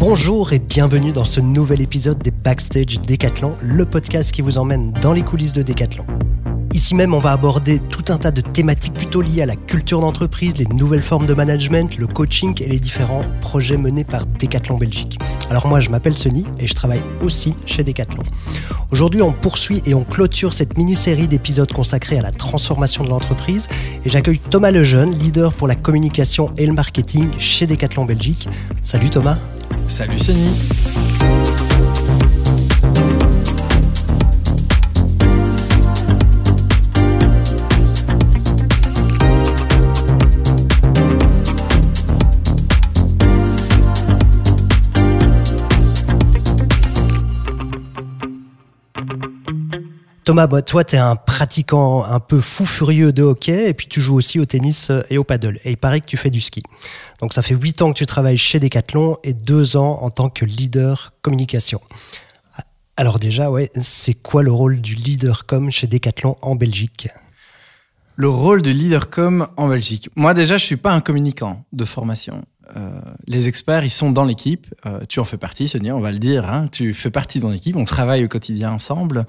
Bonjour et bienvenue dans ce nouvel épisode des Backstage Décathlon, le podcast qui vous emmène dans les coulisses de Décathlon. Ici même, on va aborder tout un tas de thématiques plutôt liées à la culture d'entreprise, les nouvelles formes de management, le coaching et les différents projets menés par Decathlon Belgique. Alors moi, je m'appelle Sony et je travaille aussi chez Decathlon. Aujourd'hui, on poursuit et on clôture cette mini-série d'épisodes consacrés à la transformation de l'entreprise et j'accueille Thomas Lejeune, leader pour la communication et le marketing chez Decathlon Belgique. Salut Thomas. Salut Sony. Thomas, toi, tu es un pratiquant un peu fou furieux de hockey et puis tu joues aussi au tennis euh, et au paddle. Et il paraît que tu fais du ski. Donc ça fait 8 ans que tu travailles chez Decathlon et 2 ans en tant que leader communication. Alors déjà, c'est quoi le rôle du leader com chez Decathlon en Belgique? Le rôle du leader com en Belgique. Moi déjà, je suis pas un communicant de formation. Euh, les experts, ils sont dans l'équipe. Euh, tu en fais partie, Sonia, on va le dire. Hein. Tu fais partie de l'équipe. On travaille au quotidien ensemble.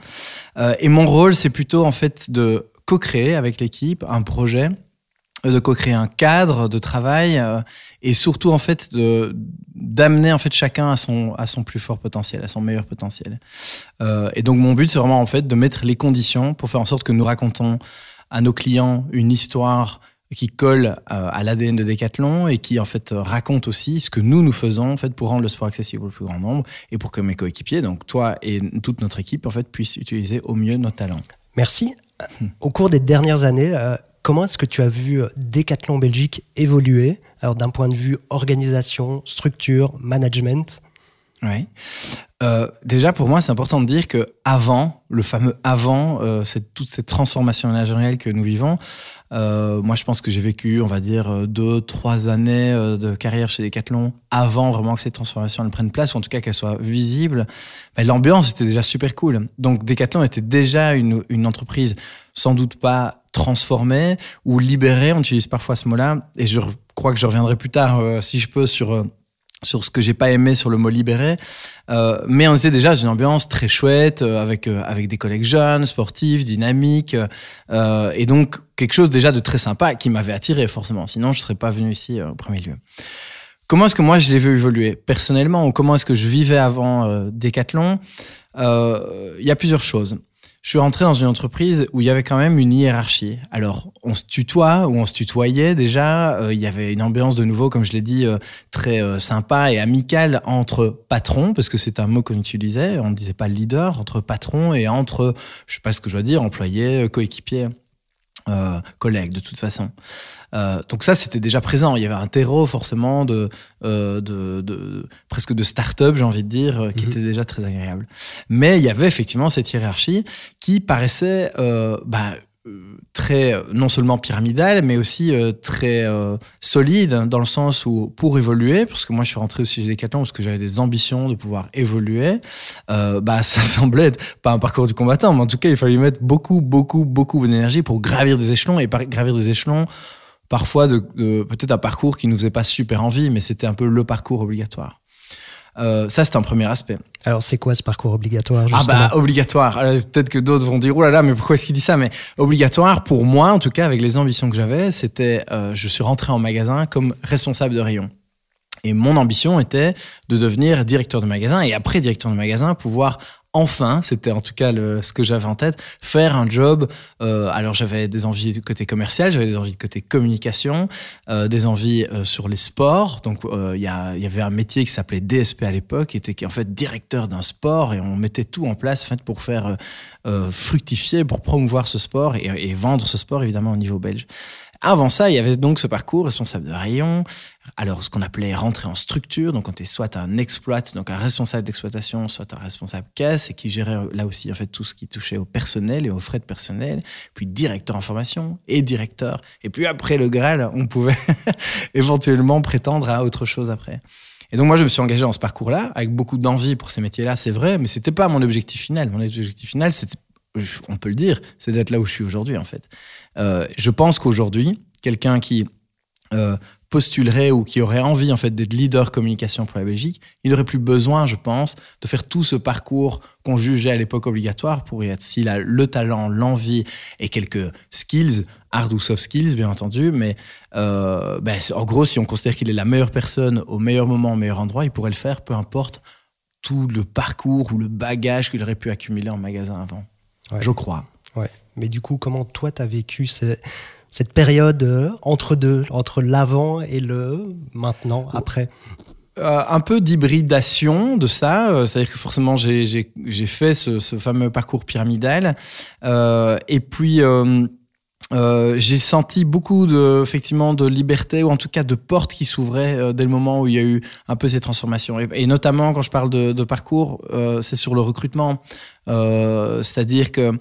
Euh, et mon rôle, c'est plutôt en fait de co-créer avec l'équipe un projet, de co-créer un cadre de travail et surtout en fait de d'amener en fait chacun à son à son plus fort potentiel, à son meilleur potentiel. et donc mon but, c'est vraiment en fait de mettre les conditions pour faire en sorte que nous racontons à nos clients une histoire qui colle euh, à l'ADN de Decathlon et qui en fait raconte aussi ce que nous nous faisons en fait pour rendre le sport accessible au plus grand nombre et pour que mes coéquipiers, donc toi et toute notre équipe en fait puissent utiliser au mieux nos talents. Merci. Hmm. Au cours des dernières années, euh, comment est-ce que tu as vu Decathlon Belgique évoluer? Alors d'un point de vue organisation, structure, management? Oui. Euh, déjà, pour moi, c'est important de dire que avant, le fameux avant, euh, c'est toute cette transformation managériale que nous vivons. Euh, moi, je pense que j'ai vécu, on va dire, euh, deux, trois années euh, de carrière chez Decathlon avant vraiment que cette transformation elle prenne place, ou en tout cas qu'elle soit visible. L'ambiance était déjà super cool. Donc, Decathlon était déjà une entreprise sans doute pas transformée ou libérée, on utilise parfois ce mot-là, et je crois que je reviendrai plus tard, si je peux, sur sur ce que j'ai pas aimé sur le mot libéré. Euh, mais on était déjà dans une ambiance très chouette, euh, avec, euh, avec des collègues jeunes, sportifs, dynamiques, et donc quelque chose déjà de très sympa qui m'avait attiré forcément. Sinon, je serais pas venu ici au premier lieu. Comment est-ce que moi je l'ai vu évoluer personnellement ou comment est-ce que je vivais avant Decathlon? Il y a plusieurs choses je suis rentré dans une entreprise où il y avait quand même une hiérarchie. Alors, on se tutoie ou on se tutoyait déjà. Euh, il y avait une ambiance de nouveau, comme je l'ai dit, euh, très euh, sympa et amicale entre patrons, parce que c'est un mot qu'on utilisait. On ne disait pas leader, entre patrons et entre, je sais pas ce que je dois dire, employés, coéquipiers. Euh, collègues de toute façon. Euh, donc ça, c'était déjà présent. Il y avait un terreau forcément de, euh, de, de, presque de start-up, j'ai envie de dire, qui mhm. était déjà très agréable. Mais il y avait effectivement cette hiérarchie qui paraissait bah, très non seulement pyramidal, mais aussi euh, très euh, solide dans le sens où pour évoluer, parce que moi je suis rentré aussi chez Decathlon parce que j'avais des ambitions de pouvoir évoluer, euh, bah ça semblait être pas un parcours du combattant, mais en tout cas il fallait mettre beaucoup beaucoup beaucoup d'énergie pour gravir des échelons et gravir des échelons parfois de peut-être un parcours qui nous faisait pas super envie, mais c'était un peu le parcours obligatoire. Euh, ça, c'est un premier aspect. Alors, c'est quoi ce parcours obligatoire Ah bah obligatoire. Peut-être que d'autres vont dire oh là là, mais pourquoi est-ce qu'il dit ça? Mais obligatoire pour moi, en tout cas, avec les ambitions que j'avais, c'était euh, je suis rentré en magasin comme responsable de rayon. Et mon ambition était de devenir directeur de magasin et après directeur de magasin, pouvoir enfin, c'était en tout cas ce que j'avais en tête, faire un job. Euh, alors j'avais des envies du côté commercial, j'avais des envies du côté communication, euh, des envies euh, sur les sports. Donc il y, avait un métier qui s'appelait DSP à l'époque, qui était en fait directeur d'un sport et on mettait tout en place fait, pour faire fructifier, pour promouvoir ce sport et, vendre ce sport évidemment au niveau belge. Avant ça, il y avait donc ce parcours responsable de rayon, alors ce qu'on appelait rentrer en structure, donc on était soit un exploit, donc un responsable d'exploitation, soit un responsable caisse, et qui gérait là aussi en fait tout ce qui touchait au personnel et aux frais de personnel, puis directeur en formation et directeur. Et puis après le Graal, on pouvait éventuellement prétendre à autre chose après. Et donc moi, je me suis engagé dans ce parcours-là, avec beaucoup d'envie pour ces métiers-là, c'est vrai, mais c'était pas mon objectif final. Mon objectif final, c'était on peut le dire, c'est d'être là où je suis aujourd'hui en fait. Euh, je pense qu'aujourd'hui, quelqu'un qui euh, postulerait ou qui aurait envie en fait d'être leader communication pour la Belgique, il n'aurait plus besoin, je pense, de faire tout ce parcours qu'on jugeait à l'époque obligatoire pour y être. S'il a le talent, l'envie et quelques skills, hard ou soft skills bien entendu, mais euh, ben, en gros, si on considère qu'il est la meilleure personne au meilleur moment, au meilleur endroit, il pourrait le faire, peu importe tout le parcours ou le bagage qu'il aurait pu accumuler en magasin avant. Je crois. Ouais. Mais du coup, comment toi, tu as vécu cette période euh, entre deux, entre l'avant et le maintenant, après? Euh, un peu d'hybridation de ça, euh, c'est-à-dire que forcément j'ai fait ce, fameux parcours pyramidal, et puis j'ai senti beaucoup de, effectivement, de liberté ou en tout cas de portes qui s'ouvraient dès le moment où il y a eu un peu ces transformations. Et, notamment quand je parle de, de parcours, c'est sur le recrutement, c'est-à-dire que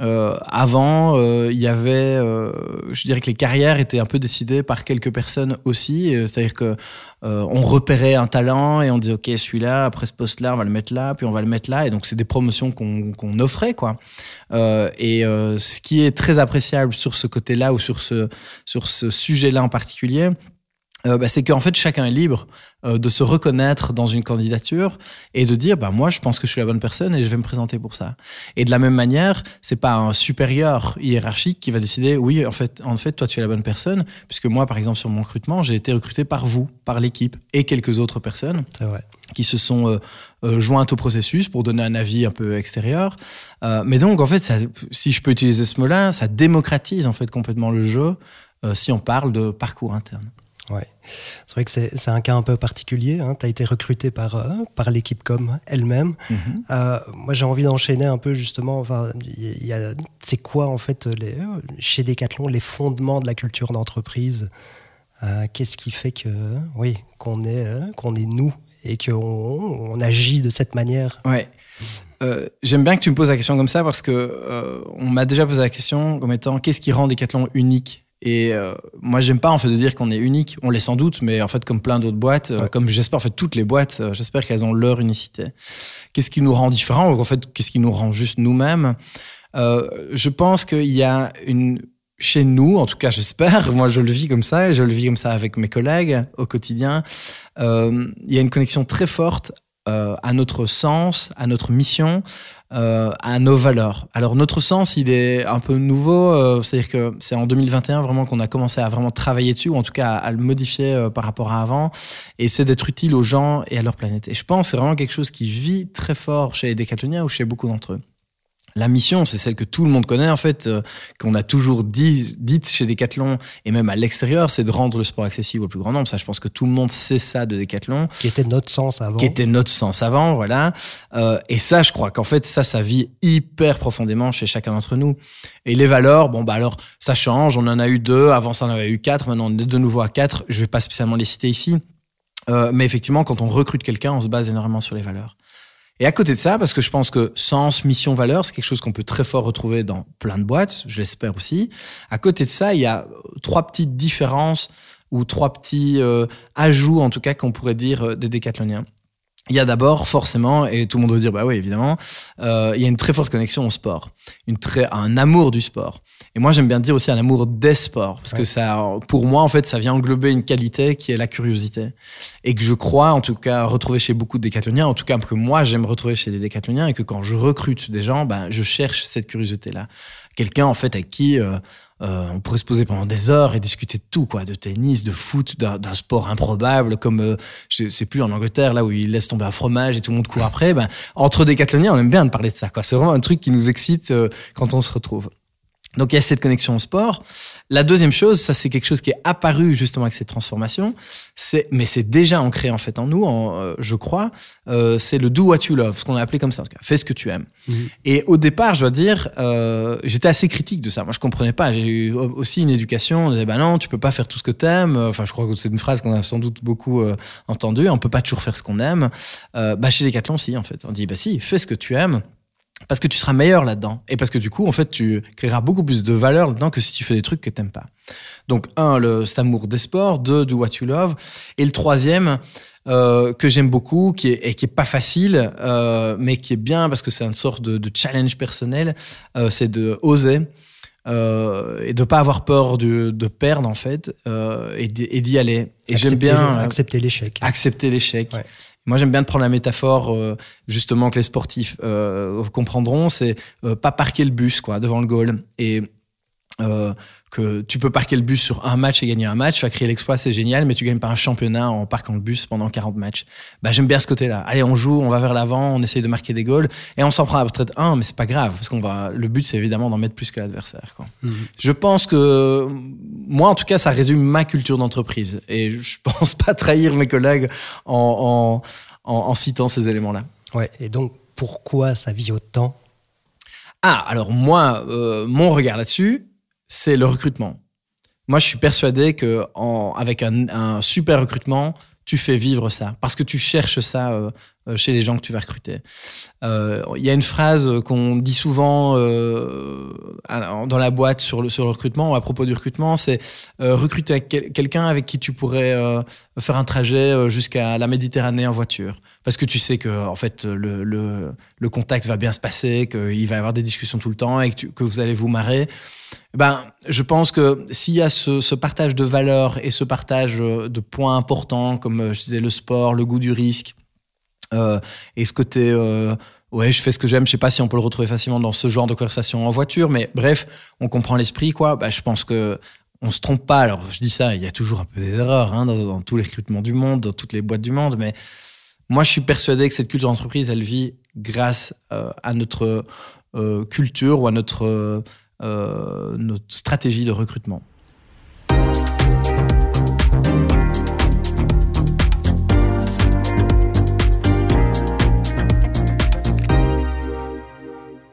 euh, avant, euh, il y avait, euh, je dirais que les carrières étaient un peu décidées par quelques personnes aussi. C'est-à-dire que on repérait un talent et on disait ok celui-là après ce poste-là on va le mettre là, puis on va le mettre là. Et donc c'est des promotions qu'on offrait quoi. et ce qui est très appréciable sur ce côté-là ou sur ce sur ce sujet-là en particulier, euh, bah, c'est qu'en fait chacun est libre euh, de se reconnaître dans une candidature et de dire bah moi je pense que je suis la bonne personne et je vais me présenter pour ça. Et de la même manière, c'est pas un supérieur hiérarchique qui va décider oui en fait en fait toi tu es la bonne personne puisque moi par exemple sur mon recrutement j'ai été recruté par vous, par l'équipe et quelques autres personnes qui se sont euh, jointes au processus pour donner un avis un peu extérieur. mais donc en fait ça, si je peux utiliser ce mot-là, ça démocratise en fait complètement le jeu si on parle de parcours interne. Ouais. C'est vrai que c'est un cas un peu particulier. Hein. Tu as été recruté par, euh, par l'équipe com elle-même. Mm-hmm. Euh, moi, j'ai envie d'enchaîner un peu justement. Enfin, c'est quoi en fait les, chez Decathlon les fondements de la culture d'entreprise? Euh, Qu'est-ce qui fait que oui qu'on est qu'on est nous et qu'on on agit de cette manière? Ouais. J'aime bien que tu me poses la question comme ça parce que on m'a déjà posé la question comme étant qu'est-ce qui rend Decathlon unique? Et euh, moi, j'aime pas en fait de dire qu'on est unique. On l'est sans doute, mais en fait, comme plein d'autres boîtes, euh, comme j'espère en fait toutes les boîtes, euh, j'espère qu'elles ont leur unicité. Qu'est-ce qui nous rend différents En fait, qu'est-ce qui nous rend juste nous-mêmes? Je pense qu'il y a une chez nous, en tout cas, j'espère. Moi, je le vis comme ça, et je le vis comme ça avec mes collègues au quotidien. il y a une connexion très forte à notre sens, à notre mission. Euh, à nos valeurs. Alors notre sens, il est un peu nouveau, euh, c'est-à-dire que c'est en 2021 vraiment qu'on a commencé à vraiment travailler dessus, ou en tout cas à, le modifier euh, par rapport à avant, et c'est d'être utile aux gens et à leur planète. Et je pense que c'est vraiment quelque chose qui vit très fort chez les décathloniens ou chez beaucoup d'entre eux. La mission, c'est celle que tout le monde connaît en fait, euh, qu'on a toujours dit, dite chez Decathlon et même à l'extérieur, c'est de rendre le sport accessible au plus grand nombre. Ça, je pense que tout le monde sait ça de Decathlon. Qui était notre sens avant. Qui était notre sens avant, voilà. Euh, et ça, je crois qu'en fait, ça, ça vit hyper profondément chez chacun d'entre nous. Et les valeurs, bon bah alors, ça change. On en a eu deux. Avant, ça, on en avait eu quatre. Maintenant, on est de nouveau à quatre. Je vais pas spécialement les citer ici. Euh, mais effectivement, quand on recrute quelqu'un, on se base énormément sur les valeurs. Et à côté de ça, parce que je pense que sens, mission, valeur, c'est quelque chose qu'on peut très fort retrouver dans plein de boîtes, je l'espère aussi. À côté de ça, il y a trois petites différences ou trois petits euh, ajouts, en tout cas, qu'on pourrait dire euh, des décathloniens. Il y a d'abord forcément, et tout le monde veut dire bah oui évidemment, euh, il y a une très forte connexion au sport, un amour du sport. Et moi j'aime bien dire aussi un amour des sports, parce que ça, pour moi en fait, ça vient englober une qualité qui est la curiosité, et que je crois en tout cas retrouver chez beaucoup de décathloniens, en tout cas que moi j'aime retrouver chez des décathloniens, et que quand je recrute des gens, bah, je cherche cette curiosité là, quelqu'un en fait avec qui euh, euh, on pourrait se poser pendant des heures et discuter de tout, quoi, de tennis, de foot, d'un sport improbable, comme euh, je sais plus en Angleterre là où ils laissent tomber un fromage et tout le monde court après. Ben, entre décathloniens, on aime bien de parler de ça, quoi. C'est vraiment un truc qui nous excite euh, quand on se retrouve. Donc il y a cette connexion au sport. La deuxième chose, ça c'est quelque chose qui est apparu justement avec cette transformation, c'est mais c'est déjà ancré en fait en nous, euh, je crois. Euh, c'est le do what you love, ce qu'on a appelé comme ça. En tout cas, fais ce que tu aimes. Mhm. Et au départ, je dois dire, euh, j'étais assez critique de ça. Moi, je comprenais pas. J'ai eu aussi une éducation. On disait bah non, tu peux pas faire tout ce que tu aimes. Enfin, je crois que c'est une phrase qu'on a sans doute beaucoup entendue. On peut pas toujours faire ce qu'on aime. bah chez Decathlon, si en fait, on dit bah si, fais ce que tu aimes parce que tu seras meilleur là-dedans. Et parce que du coup, en fait, tu créeras beaucoup plus de valeur là-dedans que si tu fais des trucs que tu n'aimes pas. Donc, un, le, cet amour des sports. Deux, do what you love. Et le troisième, euh, que j'aime beaucoup, qui est, et qui est pas facile, euh, mais qui est bien parce que c'est une sorte de, challenge personnel, euh, c'est de oser. et de pas avoir peur de, de perdre en fait et d'y aller. Et j'aime bien accepter l'échec. accepter l'échec. Ouais. Moi, j'aime bien de prendre la métaphore, euh, justement, que les sportifs euh, comprendront, c'est euh, pas parquer le bus quoi, devant le goal. Et euh, que tu peux parquer le bus sur un match et gagner un match, tu vas créer l'exploit, c'est génial, mais tu gagnes pas un championnat en parquant le bus pendant 40 matchs. Bah, j'aime bien ce côté-là. Allez, on joue, on va vers l'avant, on essaye de marquer des goals, et on s'en prend à peut-être un, mais c'est pas grave, parce qu'on va. Le but, c'est évidemment d'en mettre plus que l'adversaire. quoi. Mhm. Je pense que, moi en tout cas, ça résume ma culture d'entreprise. Et je pense pas trahir mes collègues en, en, en- en citant ces éléments-là. Ouais. Et donc, pourquoi ça vit autant? Ah, alors moi, euh, mon regard là-dessus, c'est le recrutement. Moi, je suis persuadé que avec un, super recrutement, tu fais vivre ça parce que tu cherches ça euh, euh, chez les gens que tu vas recruter. Euh, Il y a une phrase qu'on dit souvent dans la boîte sur le, recrutement, à propos du recrutement, c'est recruter quelqu'un avec qui tu pourrais faire un trajet jusqu'à la Méditerranée en voiture. Parce que tu sais que en fait le contact va bien se passer, qu'il va y avoir des discussions tout le temps et que, tu- que vous allez vous marrer. Ben, je pense que s'il y a ce, partage de valeurs et ce partage euh, de points importants, comme euh, je disais le sport, le goût du risque, euh, et ce côté, ouais, je fais ce que j'aime, je sais pas si on peut le retrouver facilement dans ce genre de conversation en voiture, mais bref, on comprend l'esprit, quoi. Ben, je pense que on se trompe pas. Alors, je dis ça, il y a toujours un peu des erreurs hein, dans, dans tous les recrutements du monde, dans toutes les boîtes du monde, mais moi, je suis persuadé que cette culture d'entreprise, elle vit grâce à notre culture ou à notre, notre stratégie de recrutement.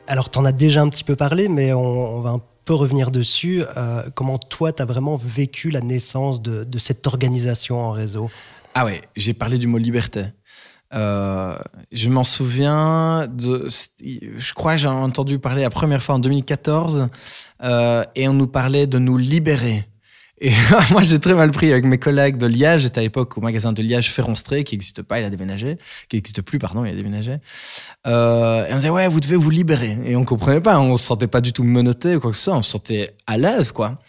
Alors, tu en as déjà un petit peu parlé, mais on, on va un peu revenir dessus. Euh, comment toi, tu as vraiment vécu la naissance de, de cette organisation en réseau? Ah ouais, j'ai parlé du mot liberté. Euh, je m'en souviens de. Je crois que j'ai entendu parler la première fois en 2014 euh, et on nous parlait de nous libérer. Et moi, j'ai très mal pris avec mes collègues de Liège. J'étais à l'époque au magasin de Liège Ferronstré, qui n'existe pas, il a déménagé, qui n'existe plus, pardon, il a déménagé. Euh, et on disait, ouais, vous devez vous libérer. Et on comprenait pas, on se sentait pas du tout menotté ou quoi que ce soit, on se sentait à l'aise, quoi.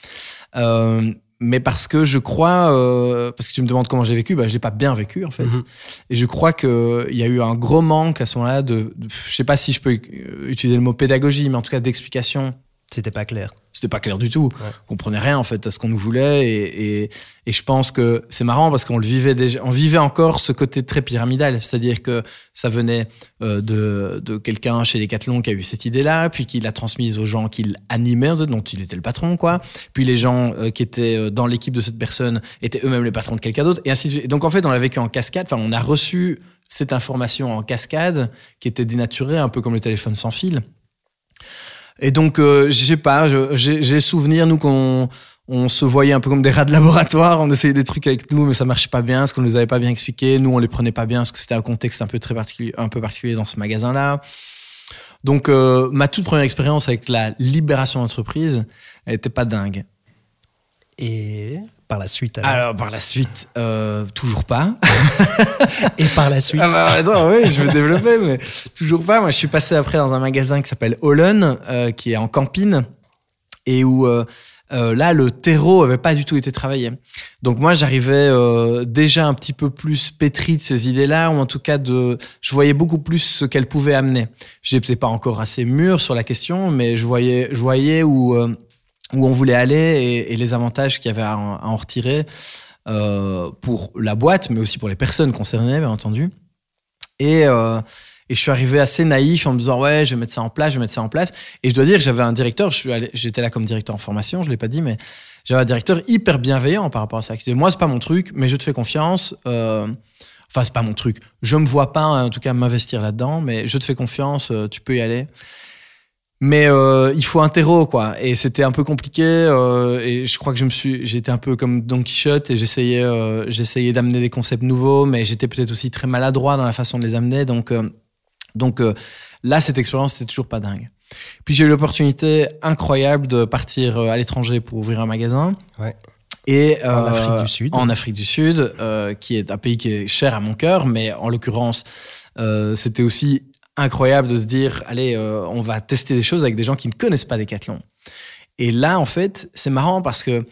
Euh, mais parce que je crois, euh, parce que tu me demandes comment j'ai vécu, bah, je l'ai pas bien vécu en fait. Mhm. Et je crois qu'il y a eu un gros manque à ce moment-là de, de- je sais pas si je peux euh, utiliser le mot pédagogie, mais en tout cas d'explication. C'était pas clair. C'était pas clair du tout. On comprenait rien en fait à ce qu'on nous voulait et, et, et je pense que c'est marrant parce qu'on le vivait déjà, on vivait encore ce côté très pyramidal, c'est-à-dire que ça venait euh, de, de quelqu'un chez Decathlon qui a eu cette idée-là, puis qui l'a transmise aux gens qu'il animait, dont il était le patron, quoi. Puis les gens euh, qui étaient euh, dans l'équipe de cette personne étaient eux-mêmes les patrons de quelqu'un d'autre, et ainsi de suite. Donc en fait, on l'a vécu en cascade. Enfin, on a reçu cette information en cascade qui était dénaturée, un peu comme le téléphone sans fil. Et donc, euh, je sais pas, j'ai souvenir, nous, qu'on on se voyait un peu comme des rats de laboratoire, on essayait des trucs avec nous, mais ça marchait pas bien, parce qu'on nous avait pas bien expliqué. Nous, on les prenait pas bien, parce que c'était un contexte un peu très particulier, un peu particulier dans ce magasin-là. Donc, euh, ma toute première expérience avec la libération d'entreprise, elle était pas dingue. Et par la suite. alors Alors, par la suite, euh, toujours pas. Et par la suite. Ah bah, attends, oui, je vais développer, mais toujours pas. Moi, je suis passé après dans un magasin qui s'appelle Hollen, euh, qui est en Campine, et où euh, euh, là, le terreau avait pas du tout été travaillé. Donc moi, j'arrivais déjà un petit peu plus pétri de ces idées-là, ou en tout cas, de, je voyais beaucoup plus ce qu'elles pouvaient amener. Je n'étais pas encore assez mûr sur la question, mais je voyais, je voyais où, où on voulait aller et, les avantages qu'il y avait à en, retirer euh, pour la boîte, mais aussi pour les personnes concernées, bien entendu. Et, euh, et je suis arrivé assez naïf en me disant ouais, je vais mettre ça en place, je vais mettre ça en place. Et je dois dire que j'avais un directeur, j'étais là comme directeur en formation, je l'ai pas dit, mais j'avais un directeur hyper bienveillant par rapport à ça. Qui disait moi c'est pas mon truc, mais je te fais confiance. Euh, Enfin, c'est pas mon truc. Je me vois pas, en tout cas, m'investir là-dedans, mais je te fais confiance, euh, tu peux y aller. Mais euh, il faut un terreau, quoi. Et c'était un peu compliqué. euh, et je crois que je me suis, j'étais un peu comme Don Quichotte et j'essayais, euh, j'essayais d'amener des concepts nouveaux, mais j'étais peut-être aussi très maladroit dans la façon de les amener. Donc, donc là, cette expérience, c'était toujours pas dingue. Puis j'ai eu l'opportunité incroyable de partir à l'étranger pour ouvrir un magasin. Ouais. Et, En Afrique du Sud. En Afrique du Sud, qui est un pays qui est cher à mon cœur, mais en l'occurrence, c'était aussi incroyable de se dire, allez, euh, on va tester des choses avec des gens qui ne connaissent pas Decathlon. Et là, en fait, c'est marrant parce que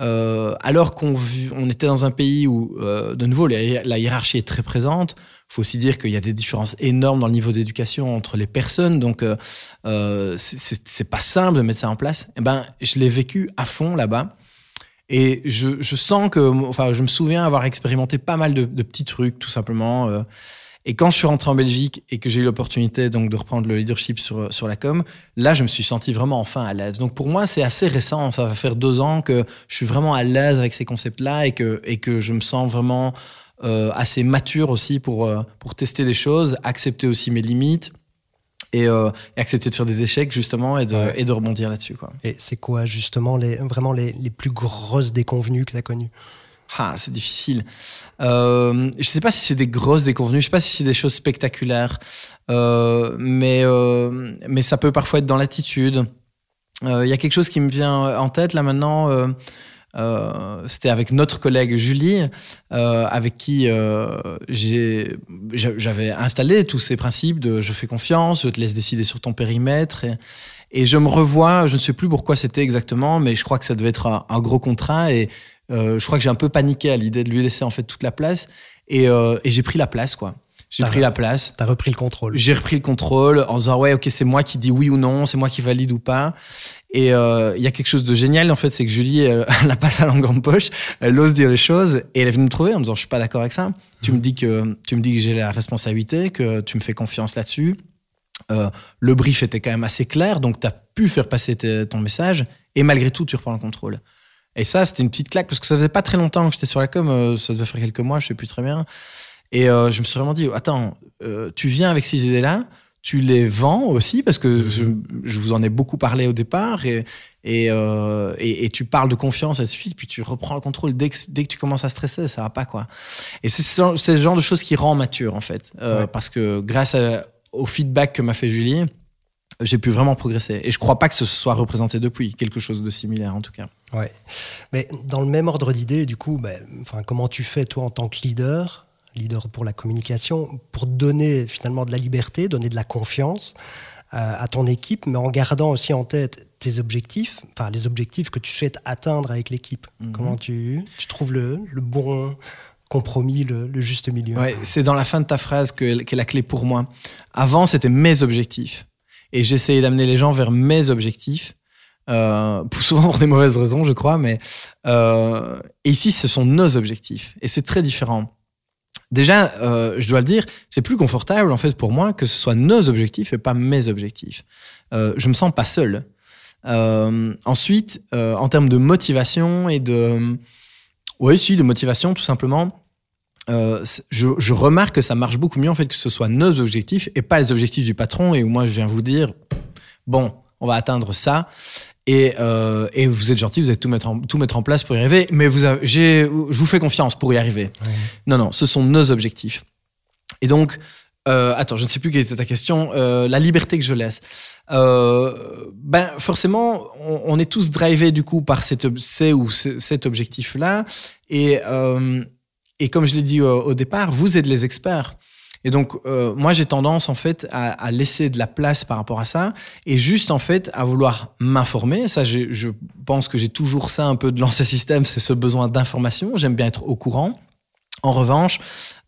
euh, alors qu'on on était dans un pays où, euh, de nouveau, la, hiérarchie est très présente, il faut aussi dire qu'il y a des différences énormes dans le niveau d'éducation entre les personnes, donc euh, c'est pas simple de mettre ça en place. Et eh ben, je l'ai vécu à fond là-bas. Et je, sens que, enfin, je me souviens avoir expérimenté pas mal de petits trucs, tout simplement. Et quand je suis rentré en Belgique et que j'ai eu l'opportunité donc de reprendre le leadership sur, sur la com, là, je me suis senti vraiment enfin à l'aise. Donc pour moi, c'est assez récent. Ça va faire deux ans que je suis vraiment à l'aise avec ces concepts-là et que, et que je me sens vraiment euh, assez mature aussi pour, euh, pour tester des choses, accepter aussi mes limites. Et, euh, accepter de faire des échecs justement et de, et de rebondir là-dessus. Quoi. Et c'est quoi justement les, vraiment les, les plus grosses déconvenues que tu as connues? Ah, c'est difficile. Euh, je ne sais pas si c'est des grosses déconvenues, je ne sais pas si c'est des choses spectaculaires, euh, mais, euh, mais ça peut parfois être dans l'attitude. Il y a quelque chose qui me vient en tête là maintenant. C'était avec notre collègue Julie, avec qui j'avais installé tous ces principes de je fais confiance, je te laisse décider sur ton périmètre. Et, je me revois, je ne sais plus pourquoi c'était exactement, mais je crois que ça devait être un, un gros contrat. Et je crois que j'ai un peu paniqué à l'idée de lui laisser en fait toute la place et, euh, et j'ai pris la place quoi. J'ai pris la place. T'as repris le contrôle. J'ai repris le contrôle en disant ouais ok c'est moi qui dis oui ou non, c'est moi qui valide ou pas. Et euh, il y a quelque chose de génial en fait, c'est que Julie elle, elle, a pas sa langue en poche, elle ose dire les choses et elle est venue me trouver en me disant je suis pas d'accord avec ça. Tu me dis que tu me dis que j'ai la responsabilité, que tu me fais confiance là-dessus. Euh, le brief était quand même assez clair, donc tu as pu faire passer ton message et malgré tout tu reprends le contrôle. Et ça, c'était une petite claque parce que ça faisait pas très longtemps que j'étais sur la com, euh, ça devait faire quelques mois, je sais plus très bien. Et euh, je me suis vraiment dit, attends, euh, tu viens avec ces idées-là, tu les vends aussi parce que je, vous en ai beaucoup parlé au départ et, et, et, tu parles de confiance et suite, puis tu reprends le contrôle dès que, dès que tu commences à stresser, ça va pas quoi. Et c'est le genre de choses qui rend mature en fait, parce que grâce au feedback que m'a fait Julie, j'ai pu vraiment progresser. Et je crois pas que ce soit représenté depuis, quelque chose de similaire en tout cas. Ouais. Mais dans le même ordre d'idée, du coup, enfin, comment tu fais toi en tant que leader, leader pour la communication, pour donner finalement de la liberté, donner de la confiance euh, à ton équipe, mais en gardant aussi en tête tes objectifs, enfin les objectifs que tu souhaites atteindre avec l'équipe? Mhm. Comment tu, tu trouves le, le bon compromis, le, juste milieu? Ouais, c'est dans la fin de ta phrase que, qu'est la clé pour moi. Avant, c'était mes objectifs. Et j'essayais d'amener les gens vers mes objectifs. Euh, souvent pour des mauvaises raisons, je crois, mais euh, ici, ce sont nos objectifs. Et c'est très différent. Déjà, euh, je dois le dire, c'est plus confortable en fait pour moi que ce soit nos objectifs et pas mes objectifs. Je me sens pas seul. Ensuite, en termes de motivation et de, oui, si, de motivation, tout simplement. Euh, je, je, remarque que ça marche beaucoup mieux en fait que ce soit nos objectifs et pas les objectifs du patron et où moi je viens vous dire bon on va atteindre ça et, euh, et vous êtes gentil vous allez tout mettre en, tout mettre en place pour y arriver mais vous avez, je vous fais confiance pour y arriver non non ce sont nos objectifs et donc euh, attends, je ne sais plus quelle était ta question. Euh, la liberté que je laisse. Euh, ben forcément, on, on, est tous drivés du coup par ou cet objectif-là. Et et comme je l'ai dit au, au, départ, vous êtes les experts. Et donc, euh, moi, j'ai tendance, en fait, à, laisser de la place par rapport à ça et juste, en fait, à vouloir m'informer. Ça, je pense que j'ai toujours ça un peu de l'ancien système, c'est ce besoin d'information. J'aime bien être au courant. En revanche,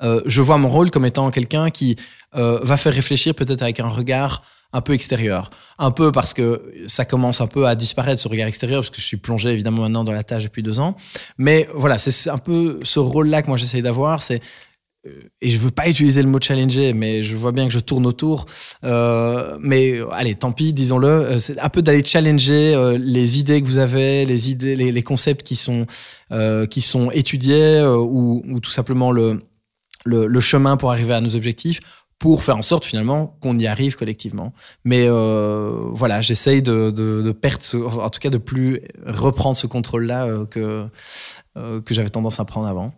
euh, je vois mon rôle comme étant quelqu'un qui euh, va faire réfléchir peut-être avec un regard un peu extérieur. Un peu parce que ça commence un peu à disparaître ce regard extérieur, parce que je suis plongé évidemment maintenant dans la tâche depuis deux ans. Mais voilà, c'est un peu ce rôle-là que moi j'essaye d'avoir. C'est euh, et je veux pas utiliser le mot challenger, mais je vois bien que je tourne autour. Euh, mais allez, tant pis, disons-le. Euh, c'est un peu d'aller challenger les idées que vous avez, les idées, les, concepts qui sont qui sont étudiés ou, ou, tout simplement le, le, le chemin pour arriver à nos objectifs pour faire en sorte finalement qu'on y arrive collectivement. Mais euh, voilà, j'essaye de, perdre, en tout cas de plus reprendre ce contrôle-là euh, que, euh, que j'avais tendance à prendre avant.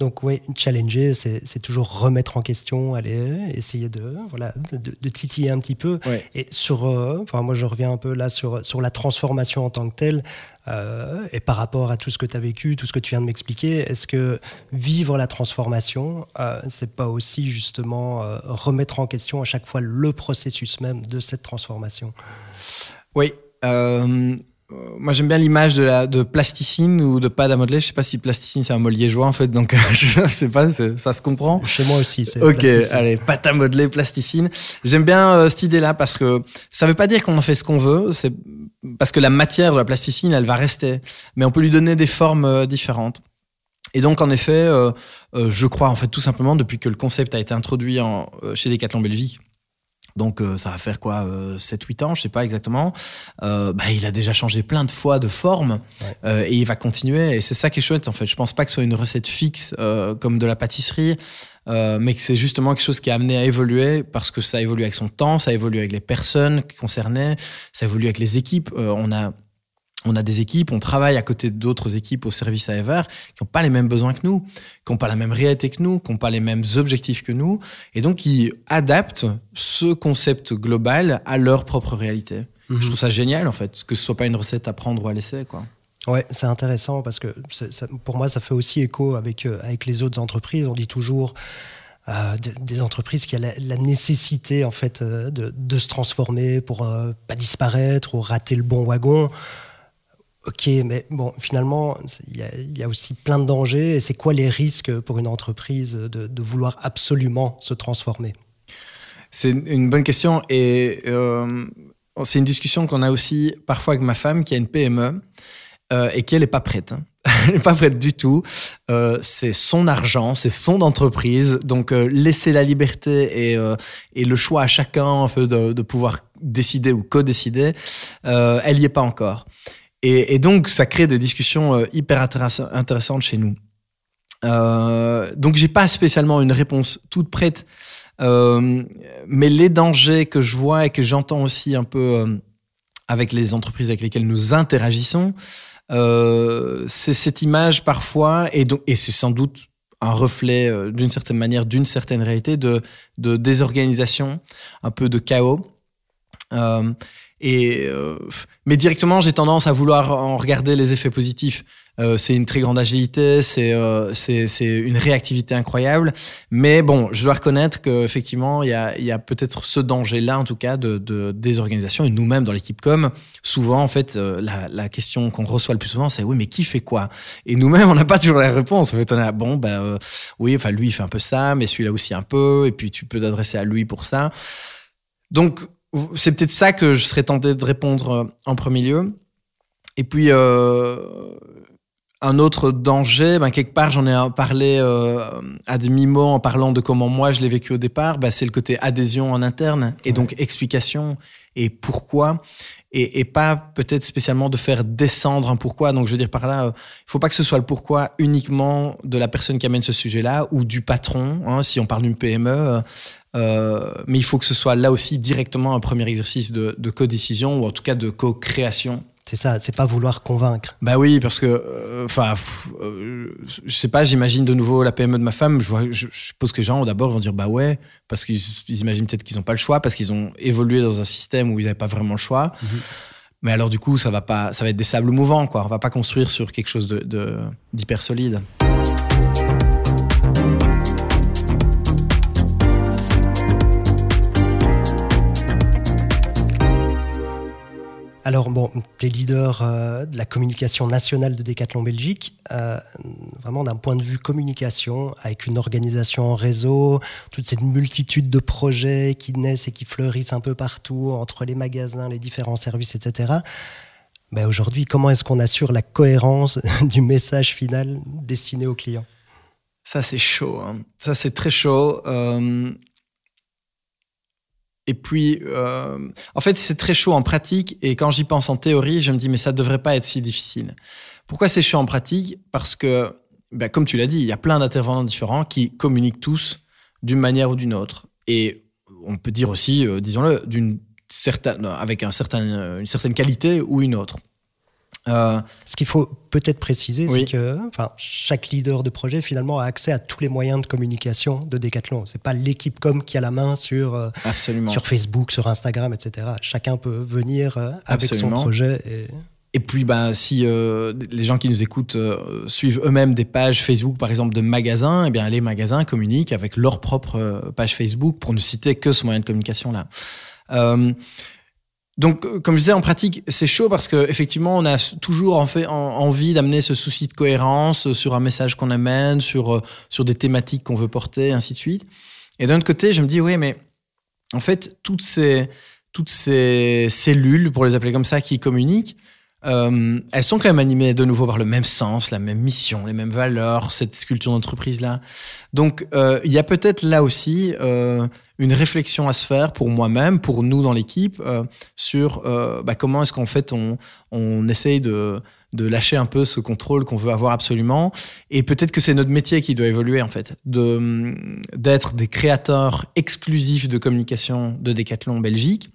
Donc oui, challenger, c'est toujours remettre en question, aller essayer de voilà de, de titiller un petit peu. Ouais. Et sur, euh, enfin moi je reviens un peu là sur sur la transformation en tant que telle. Euh, et par rapport à tout ce que tu as vécu, tout ce que tu viens de m'expliquer, est-ce que vivre la transformation, euh, c'est pas aussi justement euh, remettre en question à chaque fois le processus même de cette transformation? Oui. Euh, moi j'aime bien l'image de la de plasticine ou de pâte à modeler. Je sais pas si plasticine c'est un mot liégeois en fait, donc je sais pas, ça se comprend. Chez moi aussi, c'est. Ok, allez, pâte à modeler, plasticine. J'aime bien euh, cette idée-là parce que ça veut pas dire qu'on en fait ce qu'on veut. C'est parce que la matière de la plasticine, elle va rester, mais on peut lui donner des formes euh, différentes. Et donc, en effet, euh, je crois, en fait, tout simplement, depuis que le concept a été introduit en, chez Decathlon Belgique, donc euh, ça va faire quoi 7-8 euh, ans, je sais pas exactement. Euh, bah, il a déjà changé plein de fois de forme et il va continuer. Et c'est ça qui est chouette en fait. Je pense pas que ce soit une recette fixe comme de la pâtisserie, mais que c'est justement quelque chose qui est amené à évoluer parce que ça évolue avec son temps, ça évolue avec les personnes concernées, ça évolue avec les équipes. on a on a des équipes, on travaille à côté d'autres équipes au service Ever qui n'ont pas les mêmes besoins que nous, qui n'ont pas la même réalité que nous, qui n'ont pas les mêmes objectifs que nous, et donc qui adaptent ce concept global à leur propre réalité. Je mhm. trouve ça génial, en fait, que ce soit pas une recette à prendre ou à laisser, quoi. Ouais, c'est intéressant parce que pour moi, ça fait aussi écho avec, euh, avec les autres entreprises. On dit toujours euh, des entreprises qui ont la, nécessité en fait euh, de, de, se transformer pour pas disparaître ou rater le bon wagon. Ok, mais bon, finalement, il y, a aussi plein de dangers. C'est quoi les risques pour une entreprise de, vouloir absolument se transformer? C'est une bonne question. Et euh, c'est une discussion qu'on a aussi parfois avec ma femme qui a une PME euh, et qui, n'est pas prête. Hein. Elle n'est pas prête du tout. Euh, c'est son argent, c'est son entreprise. Donc, laisser la liberté et, et, le choix à chacun un peu de, de pouvoir décider ou co-décider, elle n'y est pas encore. Et, donc, ça crée des discussions euh, hyper intéressantes chez nous. Euh, donc, j'ai pas spécialement une réponse toute prête, euh, mais les dangers que je vois et que j'entends aussi un peu euh, avec les entreprises avec lesquelles nous interagissons, c'est cette image parfois, et, c'est sans doute un reflet d'une certaine manière, d'une certaine réalité de, désorganisation, un peu de chaos. Euh, mais directement, j'ai tendance à vouloir en regarder les effets positifs. Euh, c'est une très grande agilité, c'est euh, c'est une réactivité incroyable. Mais bon, je dois reconnaître qu'effectivement, il y a, peut-être ce danger-là, en tout cas, de, de désorganisation. Et nous-mêmes, dans l'équipe com, souvent, en fait, la, question qu'on reçoit le plus souvent, c'est oui, mais qui fait quoi? Et nous-mêmes, on n'a pas toujours la réponse. En fait, on est bon, ben oui, enfin, lui, il fait un peu ça, mais celui-là aussi un peu. Et puis, tu peux t'adresser à lui pour ça. Donc, c'est peut-être ça que je serais tenté de répondre euh, en premier lieu. Et puis, euh, un autre danger, ben, quelque part, j'en ai parlé euh, à demi-mot en parlant de comment moi je l'ai vécu au départ, ben, c'est le côté adhésion en interne et donc explication et pourquoi. Et, et pas peut-être spécialement de faire descendre un pourquoi. Donc, je veux dire par là, il faut pas que ce soit le pourquoi uniquement de la personne qui amène ce sujet-là ou du patron. Hein, si on parle d'une PME, euh, mais il faut que ce soit là aussi directement un premier exercice de, de co-décision ou en tout cas de co-création. C'est ça, c'est pas vouloir convaincre. Bah oui, parce que, euh, enfin, euh, je sais pas, j'imagine de nouveau la PME de ma femme. Je, vois, je, suppose que les gens d'abord vont dire bah ouais, parce qu'ils imaginent peut-être qu'ils n'ont pas le choix, parce qu'ils ont évolué dans un système où ils n'avaient pas vraiment le choix. Mhm. Mais alors du coup, ça va pas, ça va être des sables mouvants, quoi. On va pas construire sur quelque chose de d'hyper solide. Alors bon, les leaders euh, de la communication nationale de Decathlon Belgique, euh, vraiment d'un point de vue communication, avec une organisation en réseau, toute cette multitude de projets qui naissent et qui fleurissent un peu partout entre les magasins, les différents services, etc. Ben aujourd'hui, comment est-ce qu'on assure la cohérence du message final destiné aux clients? Ça c'est chaud, hein. ça c'est très chaud. Euh, et puis, euh, en fait, c'est très chaud en pratique. Et quand j'y pense en théorie, je me dis, mais ça ne devrait pas être si difficile. Pourquoi c'est chaud en pratique? Parce que, ben, comme tu l'as dit, il y a plein d'intervenants différents qui communiquent tous d'une manière ou d'une autre. Et on peut dire aussi, euh, disons-le, d'une certaine, avec un certain, une certaine qualité ou une autre. Euh, Ce qu'il faut peut-être préciser, c'est que chaque leader de projet finalement a accès à tous les moyens de communication de Decathlon. C'est pas l'équipe com qui a la main sur, euh, sur Facebook, sur Instagram, etc. Chacun peut venir euh, avec son projet. Et... Et puis, ben, si les gens qui nous écoutent suivent eux-mêmes des pages Facebook, par exemple, de magasins, eh bien, les magasins communiquent avec leur propre page Facebook, pour ne citer que ce moyen de communication-là. Donc, euh, comme je disais, en pratique, c'est chaud parce qu'effectivement, on a toujours en fait, envie d'amener ce souci de cohérence sur un message qu'on amène, sur, euh, sur des thématiques qu'on veut porter, ainsi de suite. Et d'un autre côté, je me dis, oui, mais en fait, toutes ces, toutes ces cellules, pour les appeler comme ça, qui communiquent, euh, elles sont quand même animées de nouveau par le même sens, la même mission, les mêmes valeurs, cette culture d'entreprise-là. Donc, euh, il y a peut-être là aussi euh, une réflexion à se faire pour moi-même, pour nous dans l'équipe, sur bah, comment est-ce qu'en fait on, essaye de, de, lâcher un peu ce contrôle qu'on veut avoir absolument. Et peut-être que c'est notre métier qui doit évoluer en fait, d'être des créateurs exclusifs de communication de Decathlon Belgique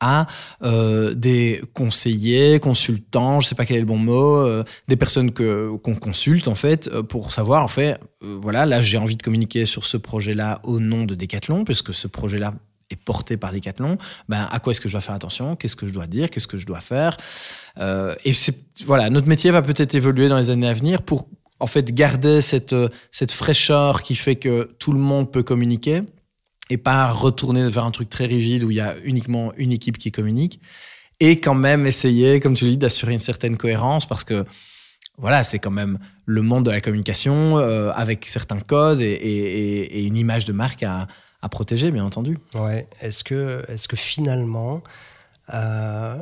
à euh, des conseillers, consultants, je sais pas quel est le bon mot, euh, des personnes que qu'on consulte en fait euh, pour savoir en fait voilà là j'ai envie de communiquer sur ce projet-là au nom de Decathlon puisque ce projet-là est porté par Decathlon, ben à quoi est-ce que je dois faire attention, qu'est-ce que je dois dire, qu'est-ce que je dois faire? Et voilà notre métier va peut-être évoluer dans les années à venir pour en fait garder cette cette fraîcheur qui fait que tout le monde peut communiquer et pas retourner vers un truc très rigide où il y a uniquement une équipe qui communique et quand même essayer, comme tu dis, d'assurer une certaine cohérence parce que voilà, c'est quand même le monde de la communication euh, avec certains codes et, une image de marque à, protéger, bien entendu. Ouais. Est-ce que, est que finalement, euh,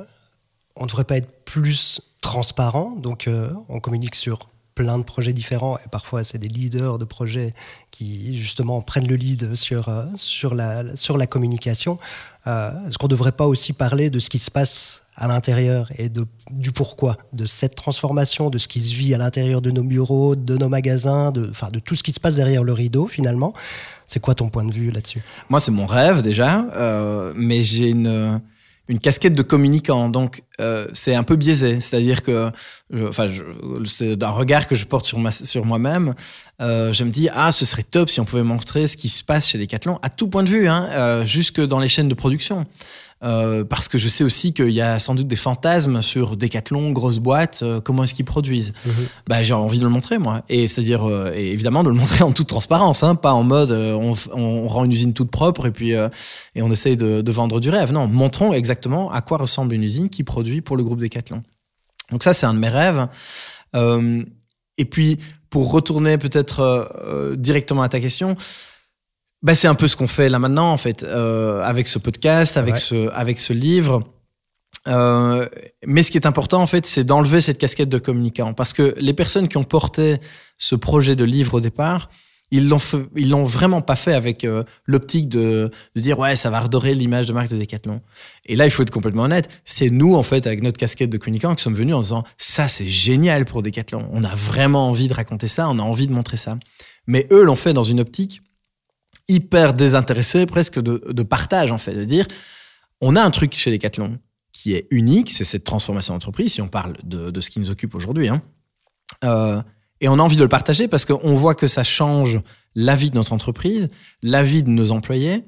on ne devrait pas être plus transparent? Donc, euh, on communique sur plein de projets différents. Et parfois c'est des leaders de projets qui justement prennent le lead sur, euh, sur, la, sur la communication. Euh, est-ce qu'on ne devrait pas aussi parler de ce qui se passe à l'intérieur et de, du pourquoi, de cette transformation, de ce qui se vit à l'intérieur de nos bureaux, de nos magasins, de, enfin, de tout ce qui se passe derrière le rideau finalement? C'est quoi ton point de vue là-dessus? Moi c'est mon rêve déjà, euh, mais j'ai une une casquette de communicant. Donc, euh, c'est un peu biaisé. C'est-à-dire que, enfin, c'est d'un regard que je porte sur moi-même. Euh, je me dis, ah, ce serait top si on pouvait montrer ce qui se passe chez Decathlon à tout point de vue, hein, euh, jusque dans les chaînes de production. Euh, parce que je sais aussi qu'il y a sans doute des fantasmes sur Decathlon, grosses boîtes, euh, comment est-ce qu'ils produisent. Bah, j'ai envie de le montrer, moi. Et c'est-à-dire, euh, évidemment, de le montrer en toute transparence, hein, pas en mode on, on, rend une usine toute propre et puis et on essaye de, de, vendre du rêve. Non, montrons exactement à quoi ressemble une usine qui produit pour le groupe Decathlon. Donc ça, c'est un de mes rêves. et puis, pour retourner peut-être directement à ta question, bah, c'est un peu ce qu'on fait là maintenant, en fait, euh, avec ce podcast, avec ce, avec ce livre. Euh, mais ce qui est important, en fait, c'est d'enlever cette casquette de communicant. Parce que les personnes qui ont porté ce projet de livre au départ, ils l'ont ils l'ont vraiment pas fait avec euh, l'optique de, de, dire ouais ça va redorer l'image de marque de Decathlon. Et là il faut être complètement honnête, c'est nous en fait avec notre casquette de communicant qui sommes venus en disant ça c'est génial pour Decathlon, on a vraiment envie de raconter ça, on a envie de montrer ça. Mais eux l'ont fait dans une optique hyper désintéressé, presque de, partage, en fait, de dire on a un truc chez Decathlon qui est unique, c'est cette transformation d'entreprise, si on parle de, ce qui nous occupe aujourd'hui. Hein. Euh, et on a envie de le partager parce qu'on voit que ça change la vie de notre entreprise, la vie de nos employés,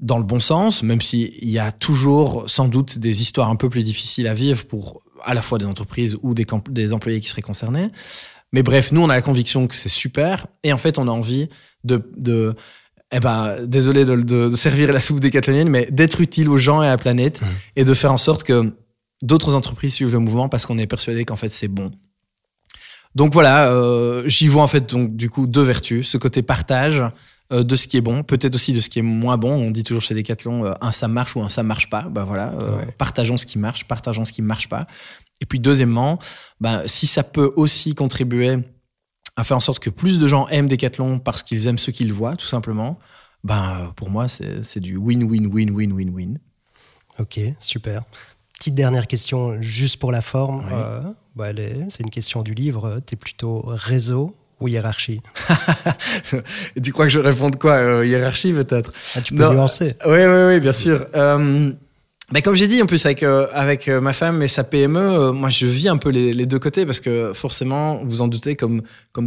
dans le bon sens, même s'il y a toujours sans doute des histoires un peu plus difficiles à vivre pour à la fois des entreprises ou des, des employés qui seraient concernés. Mais bref, nous, on a la conviction que c'est super et en fait, on a envie de, de eh ben, désolé de, servir la soupe décathlonienne, mais d'être utile aux gens et à la planète mmh. et de faire en sorte que d'autres entreprises suivent le mouvement parce qu'on est persuadé qu'en fait c'est bon? Donc voilà, euh, j'y vois en fait donc du coup deux vertus, ce côté partage euh, de ce qui est bon, peut-être aussi de ce qui est moins bon. On dit toujours chez Decathlon euh, un ça marche ou un ça marche pas. Bah voilà, partageons ce qui marche, partageons ce qui marche pas. Et puis deuxièmement, bah, si ça peut aussi contribuer à faire en sorte que plus de gens aiment Decathlon parce qu'ils aiment ce qu'ils voient, tout simplement, ben, pour moi, c'est du win-win-win-win-win-win. Ok, super. Petite dernière question, juste pour la forme. Euh, bah, c'est une question du livre. Tu es plutôt réseau ou hiérarchie Tu crois que je réponds quoi euh, Hiérarchie, peut-être? Ah, Tu peux nuancer. Oui, oui, oui, bien sûr. Euh, bah, comme j'ai dit, en plus, avec, euh, euh, ma femme et sa PME, euh, moi, je vis un peu les, deux côtés parce que forcément, vous en doutez, comme,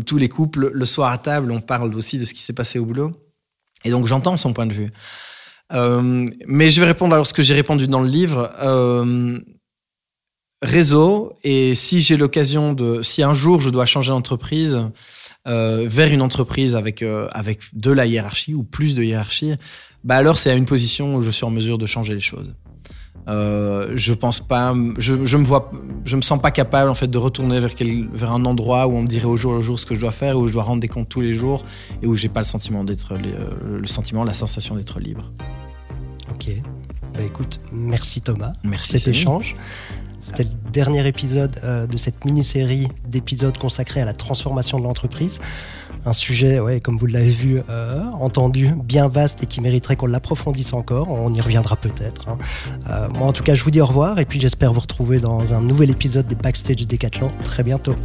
tous les couples, le soir à table, on parle aussi de ce qui s'est passé au boulot. Et donc, j'entends son point de vue. mais je vais répondre alors ce que j'ai répondu dans le livre. réseau, et si j'ai l'occasion de. Si un jour je dois changer d'entreprise vers une entreprise avec, avec de la hiérarchie ou plus de hiérarchie, bah alors c'est à une position où je suis en mesure de changer les choses. Euh, je pense pas, je, je, me vois, je me sens pas capable en fait de retourner vers, quel, vers un endroit où on me dirait au jour le jour ce que je dois faire, où je dois rendre des comptes tous les jours et où j'ai pas le sentiment d'être, le, le sentiment, la sensation d'être libre. Ok. Bah écoute, merci Thomas merci pour cet échange. C'était le dernier épisode euh, de cette mini-série d'épisodes consacrés à la transformation de l'entreprise. Un sujet, comme vous l'avez vu, euh, entendu, bien vaste et qui mériterait qu'on l'approfondisse encore. On y reviendra peut-être. Hein. Euh, moi, en tout cas, je vous dis au revoir et puis j'espère vous retrouver dans un nouvel épisode des Backstage Décathlon très bientôt.